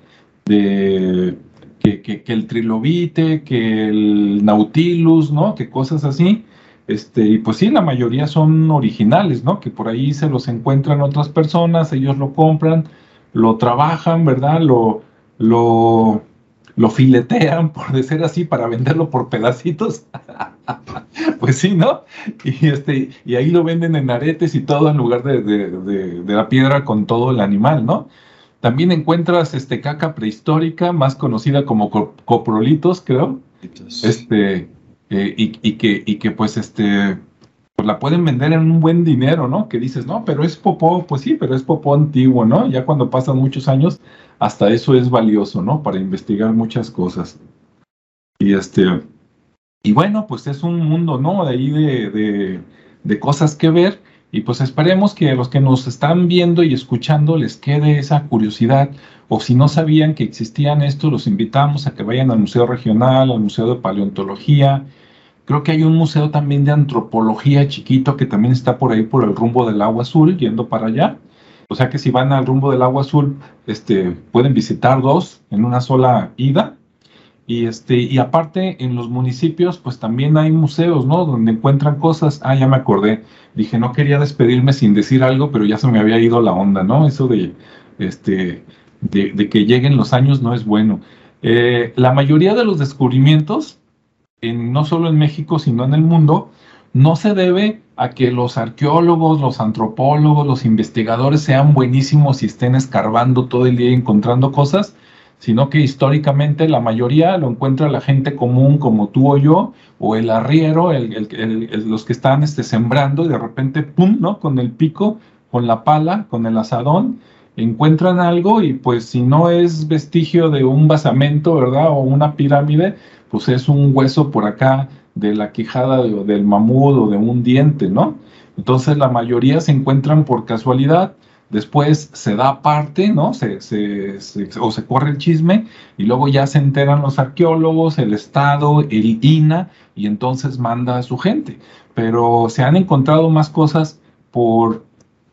de que, que, el trilobite, que el nautilus, ¿no? Que cosas así. Este, y pues sí, la mayoría son originales, ¿no? Que por ahí se los encuentran otras personas, ellos lo compran, lo trabajan, ¿verdad? Lo, lo, lo filetean, por decir así, para venderlo por pedacitos. pues sí, ¿no? Y, este, y ahí lo venden en aretes y todo en lugar de, de, la piedra con todo el animal, ¿no? También encuentras este, caca prehistórica, más conocida como coprolitos, creo. Este, eh, y, y, que, y que pues este pues la pueden vender en un buen dinero, ¿no? Que dices, no, pero es popó, pues sí, pero es popó antiguo, ¿no? Ya cuando pasan muchos años, hasta eso es valioso, ¿no? Para investigar muchas cosas. Y este, y bueno, pues es un mundo, ¿no? De ahí de, de, cosas que ver. Y pues esperemos que los que nos están viendo y escuchando les quede esa curiosidad. O si no sabían que existían esto, los invitamos a que vayan al Museo Regional, al Museo de Paleontología, Creo que hay un museo también de antropología chiquito que también está por ahí por el rumbo del agua azul, yendo para allá. O sea que si van al rumbo del agua azul, este, pueden visitar dos en una sola ida. Y, este, y aparte en los municipios, pues también hay museos, ¿no? Donde encuentran cosas. Ah, ya me acordé. Dije, no quería despedirme sin decir algo, pero ya se me había ido la onda, ¿no? Eso de, este, de, que lleguen los años no es bueno. Eh, la mayoría de los descubrimientos no solo en México, sino en el mundo, no se debe a que los arqueólogos, los antropólogos, los investigadores sean buenísimos y estén escarbando todo el día encontrando cosas, sino que históricamente la mayoría lo encuentra la gente común como tú o yo, o el arriero, los que están este, sembrando y de repente, ¡pum!, ¿no? Con el pico, con la pala, con el asadón, encuentran algo y pues si no es vestigio de un basamento, ¿verdad? O una pirámide, pues es un hueso por acá de la quijada del mamut o de un diente, ¿no? Entonces la mayoría se encuentran por casualidad, después se da parte, ¿no? Se, o se corre el chisme y luego ya se enteran los arqueólogos, el Estado, el INA y entonces manda a su gente. Pero se han encontrado más cosas por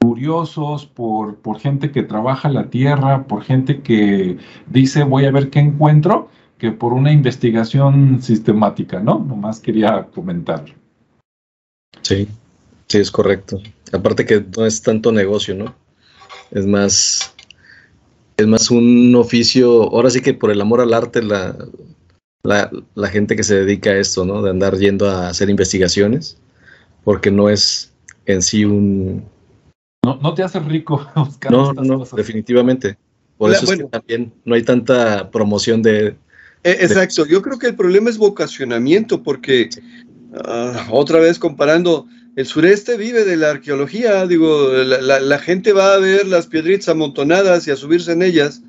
curiosos, por, por gente que trabaja la tierra, por gente que dice voy a ver qué encuentro que por una investigación sistemática, ¿no? Nomás quería comentar. Sí, sí, es correcto. Aparte que no es tanto negocio, ¿no? Es más, es más un oficio, ahora sí que por el amor al arte, la, la, gente que se dedica a esto, ¿no? De andar yendo a hacer investigaciones, porque no es en sí un... No, no te hace rico buscar No, no, definitivamente. Por eso es que también no hay tanta promoción de, e, exacto, yo creo que el problema es vocacionamiento, porque ah, otra vez comparando, el sureste vive de la arqueología, digo, la, gente va a ver las piedritas amontonadas y a subirse en ellas.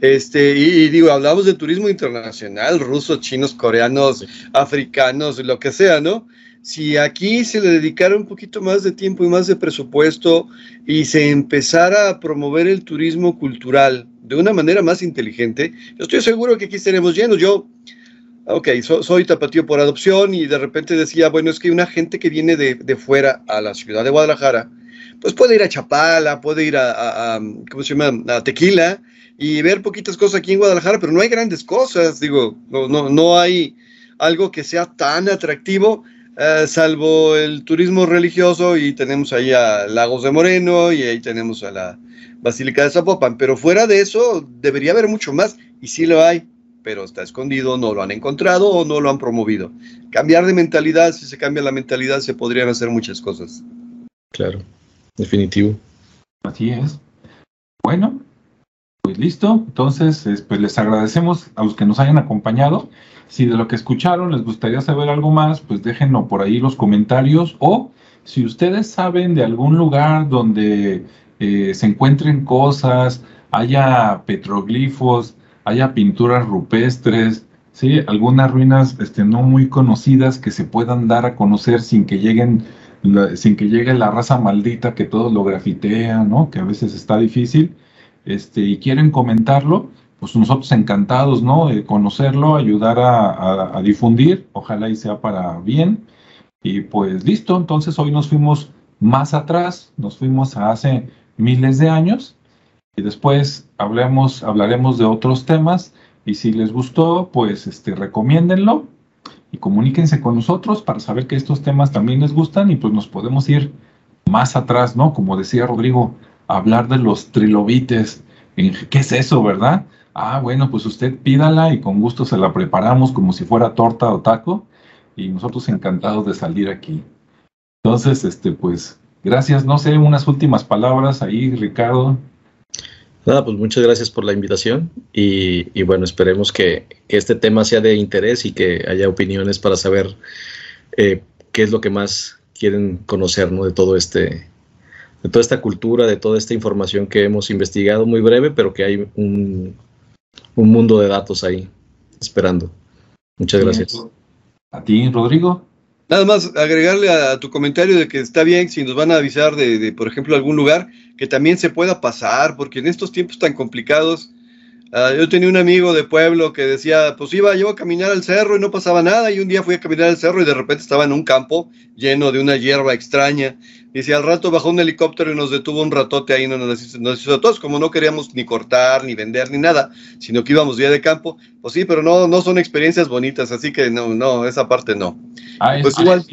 Este, y, digo, hablamos de turismo internacional, rusos, chinos, coreanos, africanos, lo que sea, ¿no? Si aquí se le dedicara un poquito más de tiempo y más de presupuesto y se empezara a promover el turismo cultural, de una manera más inteligente, yo estoy seguro que aquí estaremos llenos. Yo, ok, soy tapatío por adopción y de repente decía, bueno, es que una gente que viene de, de, fuera a la ciudad de Guadalajara, pues puede ir a Chapala, puede ir a, ¿cómo se llama?, a Tequila y ver poquitas cosas aquí en Guadalajara, pero no hay grandes cosas, digo, no, no, no hay algo que sea tan atractivo. Eh, salvo el turismo religioso y tenemos ahí a Lagos de Moreno y ahí tenemos a la, Basílica de Zapopan, pero fuera de eso debería haber mucho más, y sí lo hay, pero está escondido, no lo han encontrado o no lo han promovido. Cambiar de mentalidad, si se cambia la mentalidad, se podrían hacer muchas cosas. Claro, definitivo. Así es. Bueno, pues listo. Entonces, pues les agradecemos a los que nos hayan acompañado. Si de lo que escucharon les gustaría saber algo más, pues déjenlo por ahí los comentarios o si ustedes saben de algún lugar donde eh, se encuentren cosas, haya petroglifos, haya pinturas rupestres, ¿sí? algunas ruinas este, no muy conocidas que se puedan dar a conocer sin que lleguen sin que llegue la raza maldita que todos lo grafitean, ¿no? que a veces está difícil, este, y quieren comentarlo, pues nosotros encantados, ¿no? De conocerlo, ayudar a, difundir, ojalá y sea para bien. Y pues listo, entonces hoy nos fuimos más atrás, nos fuimos a hace miles de años y después hablemos, hablaremos de otros temas y si les gustó, pues este, recomiéndenlo y comuníquense con nosotros para saber que estos temas también les gustan y pues nos podemos ir más atrás, ¿no? Como decía Rodrigo, hablar de los trilobites. ¿Qué es eso, verdad? Ah, bueno, pues usted pídala y con gusto se la preparamos como si fuera torta o taco y nosotros encantados de salir aquí. Entonces, este, pues, gracias. No sé, unas últimas palabras ahí, Ricardo. Nada, pues muchas gracias por la invitación y, bueno, esperemos que, este tema sea de interés y que haya opiniones para saber eh, qué es lo que más quieren conocer ¿no? de todo este, de toda esta cultura, de toda esta información que hemos investigado muy breve, pero que hay un, un mundo de datos ahí esperando. Muchas gracias. A ti, Rodrigo. Nada más agregarle a, tu comentario de que está bien si nos van a avisar de, por ejemplo, algún lugar que también se pueda pasar, porque en estos tiempos tan complicados, ah, yo tenía un amigo de pueblo que decía, pues iba yo a caminar al cerro y no pasaba nada, y un día fui a caminar al cerro y de repente estaba en un campo lleno de una hierba extraña, y si al rato bajó un helicóptero y nos detuvo un ratote ahí, no nos, hizo a todos, como no queríamos ni cortar, ni vender, ni nada, sino que íbamos día de campo, pues sí, pero no, no son experiencias bonitas, así que no, no, esa parte no. Ah, pues igual.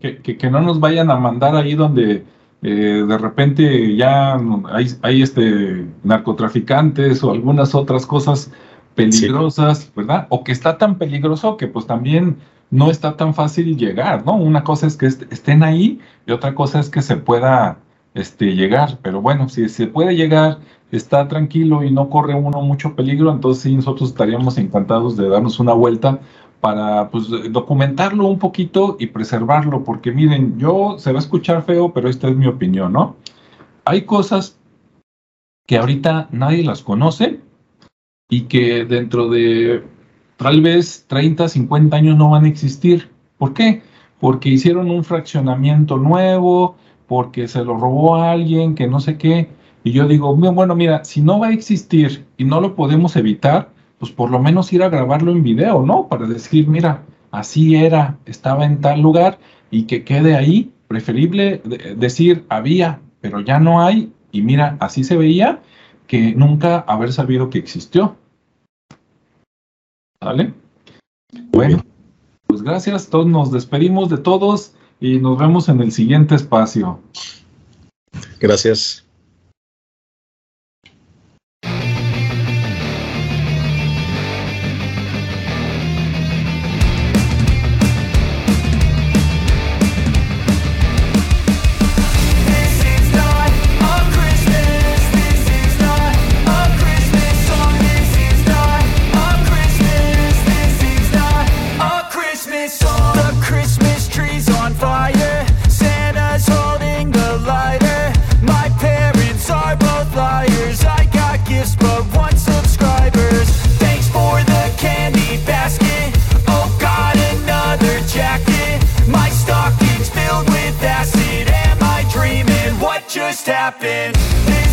Que, no nos vayan a mandar ahí donde eh, de repente ya hay, hay, este narcotraficantes o algunas otras cosas peligrosas, ¿verdad? O que está tan peligroso que pues también no está tan fácil llegar, ¿no? Una cosa es que estén ahí y otra cosa es que se pueda este, llegar, pero bueno, si se puede llegar, está tranquilo y no corre uno mucho peligro, entonces sí, nosotros estaríamos encantados de darnos una vuelta para pues, documentarlo un poquito y preservarlo, porque miren, yo se va a escuchar feo, pero esta es mi opinión, ¿no? Hay cosas que ahorita nadie las conoce y que dentro de tal vez 30, 50 años no van a existir. ¿Por qué? Porque hicieron un fraccionamiento nuevo, porque se lo robó a alguien, que no sé qué. Y yo digo, bueno, mira, si no va a existir y no lo podemos evitar, pues por lo menos ir a grabarlo en video, ¿no? Para decir, mira, así era, estaba en tal lugar y que quede ahí. Preferible decir, había, pero ya no hay, y mira, así se veía, que nunca haber sabido que existió. ¿Vale? Bueno, pues gracias, todos nos despedimos de todos y nos vemos en el siguiente espacio. Gracias. happened.